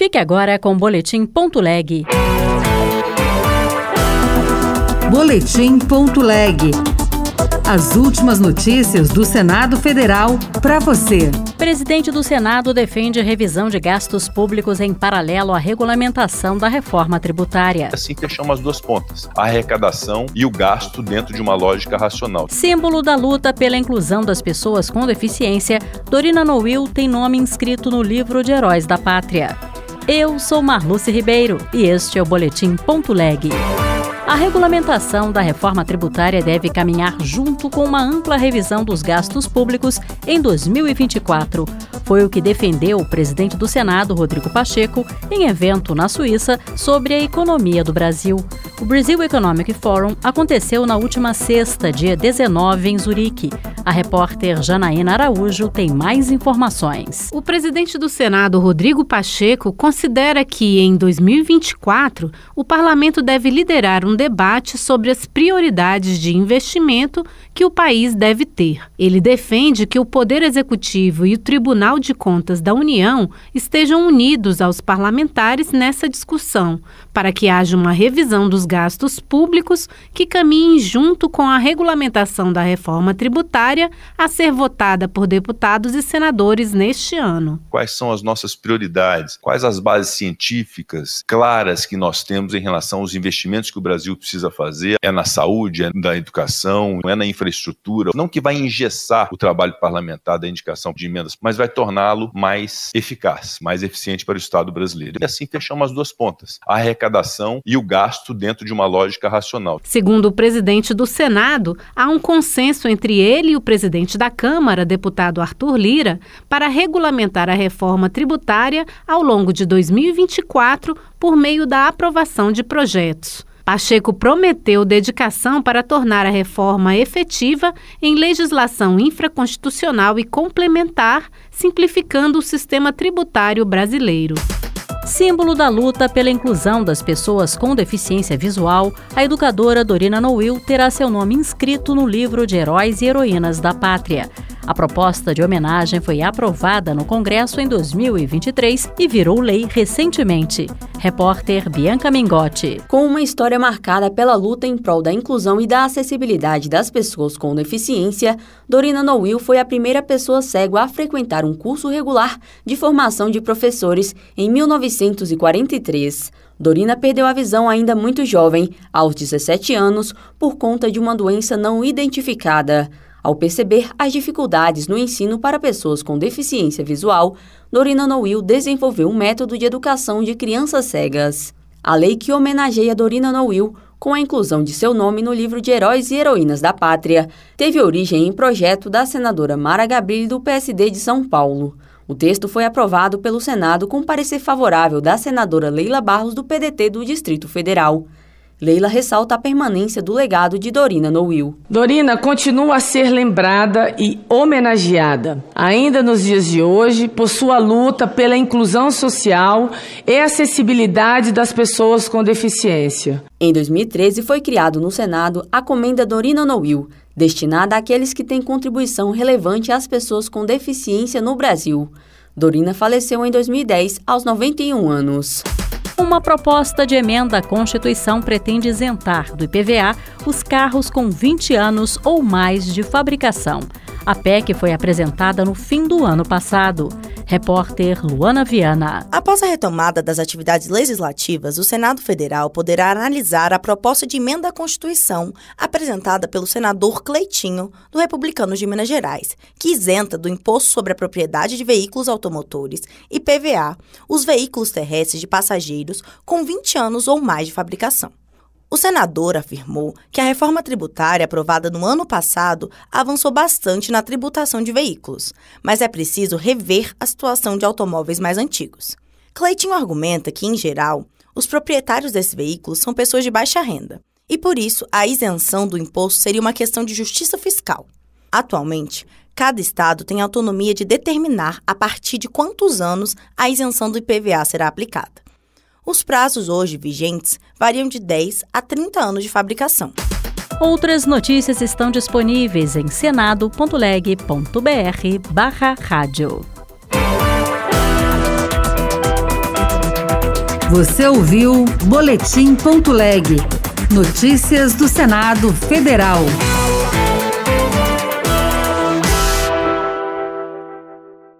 Fique agora com o Boletim Ponto Leg. Boletim Ponto Leg. As últimas notícias do Senado Federal para você. Presidente do Senado defende revisão de gastos públicos em paralelo à regulamentação da reforma tributária. Assim fechamos as duas pontas: a arrecadação e o gasto dentro de uma lógica racional. Símbolo da luta pela inclusão das pessoas com deficiência, Dorina Noil tem nome inscrito no livro de Heróis da Pátria. Eu sou Marluce Ribeiro e este é o Boletim Ponto Leg. A regulamentação da reforma tributária deve caminhar junto com uma ampla revisão dos gastos públicos em 2024. Foi o que defendeu o presidente do Senado, Rodrigo Pacheco, em evento na Suíça sobre a economia do Brasil. O Brazil Economic Forum aconteceu na última sexta, dia 19, em Zurique. A repórter Janaína Araújo tem mais informações. O presidente do Senado, Rodrigo Pacheco, considera que, em 2024, o parlamento deve liderar um debate sobre as prioridades de investimento que o país deve ter. Ele defende que o Poder Executivo e o Tribunal de Contas da União estejam unidos aos parlamentares nessa discussão, para que haja uma revisão dos gastos públicos que caminhem junto com a regulamentação da reforma tributária a ser votada por deputados e senadores neste ano. Quais são as nossas prioridades? Quais as bases científicas claras que nós temos em relação aos investimentos que o Brasil precisa fazer? É na saúde, é na educação, é na infraestrutura. Não que vai engessar o trabalho parlamentar da indicação de emendas, mas vai torná-lo mais eficaz, mais eficiente para o Estado brasileiro. E assim fechamos as duas pontas: a arrecadação e o gasto dentro de uma lógica racional. Segundo o presidente do Senado, há um consenso entre ele e o presidente da Câmara, deputado Arthur Lira, para regulamentar a reforma tributária ao longo de 2024 por meio da aprovação de projetos. Pacheco prometeu dedicação para tornar a reforma efetiva em legislação infraconstitucional e complementar, simplificando o sistema tributário brasileiro. Símbolo da luta pela inclusão das pessoas com deficiência visual, a educadora Dorina Noil terá seu nome inscrito no livro de Heróis e Heroínas da Pátria. A proposta de homenagem foi aprovada no Congresso em 2023 e virou lei recentemente. Repórter Bianca Mingotti. Com uma história marcada pela luta em prol da inclusão e da acessibilidade das pessoas com deficiência, Dorina Noil foi a primeira pessoa cega a frequentar um curso regular de formação de professores em 1943. Dorina perdeu a visão ainda muito jovem, aos 17 anos, por conta de uma doença não identificada. Ao perceber as dificuldades no ensino para pessoas com deficiência visual, Dorina Noil desenvolveu um método de educação de crianças cegas. A lei que homenageia Dorina Noil, com a inclusão de seu nome no livro de Heróis e Heroínas da Pátria, teve origem em projeto da senadora Mara Gabrilli do PSD de São Paulo. O texto foi aprovado pelo Senado com parecer favorável da senadora Leila Barros do PDT do Distrito Federal. Leila ressalta a permanência do legado de Dorina Noil. Dorina continua a ser lembrada e homenageada, ainda nos dias de hoje, por sua luta pela inclusão social e acessibilidade das pessoas com deficiência. Em 2013, foi criado no Senado a Comenda Dorina Noil, destinada àqueles que têm contribuição relevante às pessoas com deficiência no Brasil. Dorina faleceu em 2010, aos 91 anos. Uma proposta de emenda à Constituição pretende isentar do IPVA os carros com 20 anos ou mais de fabricação. A PEC foi apresentada no fim do ano passado. Repórter Luana Viana. Após a retomada das atividades legislativas, o Senado Federal poderá analisar a proposta de emenda à Constituição apresentada pelo senador Cleitinho, do Republicano de Minas Gerais, que isenta do imposto sobre a propriedade de veículos automotores e PVA os veículos terrestres de passageiros com 20 anos ou mais de fabricação. O senador afirmou que a reforma tributária aprovada no ano passado avançou bastante na tributação de veículos, mas é preciso rever a situação de automóveis mais antigos. Cleitinho argumenta que, em geral, os proprietários desses veículos são pessoas de baixa renda e, por isso, a isenção do imposto seria uma questão de justiça fiscal. Atualmente, cada estado tem autonomia de determinar a partir de quantos anos a isenção do IPVA será aplicada. Os prazos hoje vigentes variam de 10 a 30 anos de fabricação. Outras notícias estão disponíveis em senado.leg.br/rádio. Você ouviu Boletim.leg. Notícias do Senado Federal.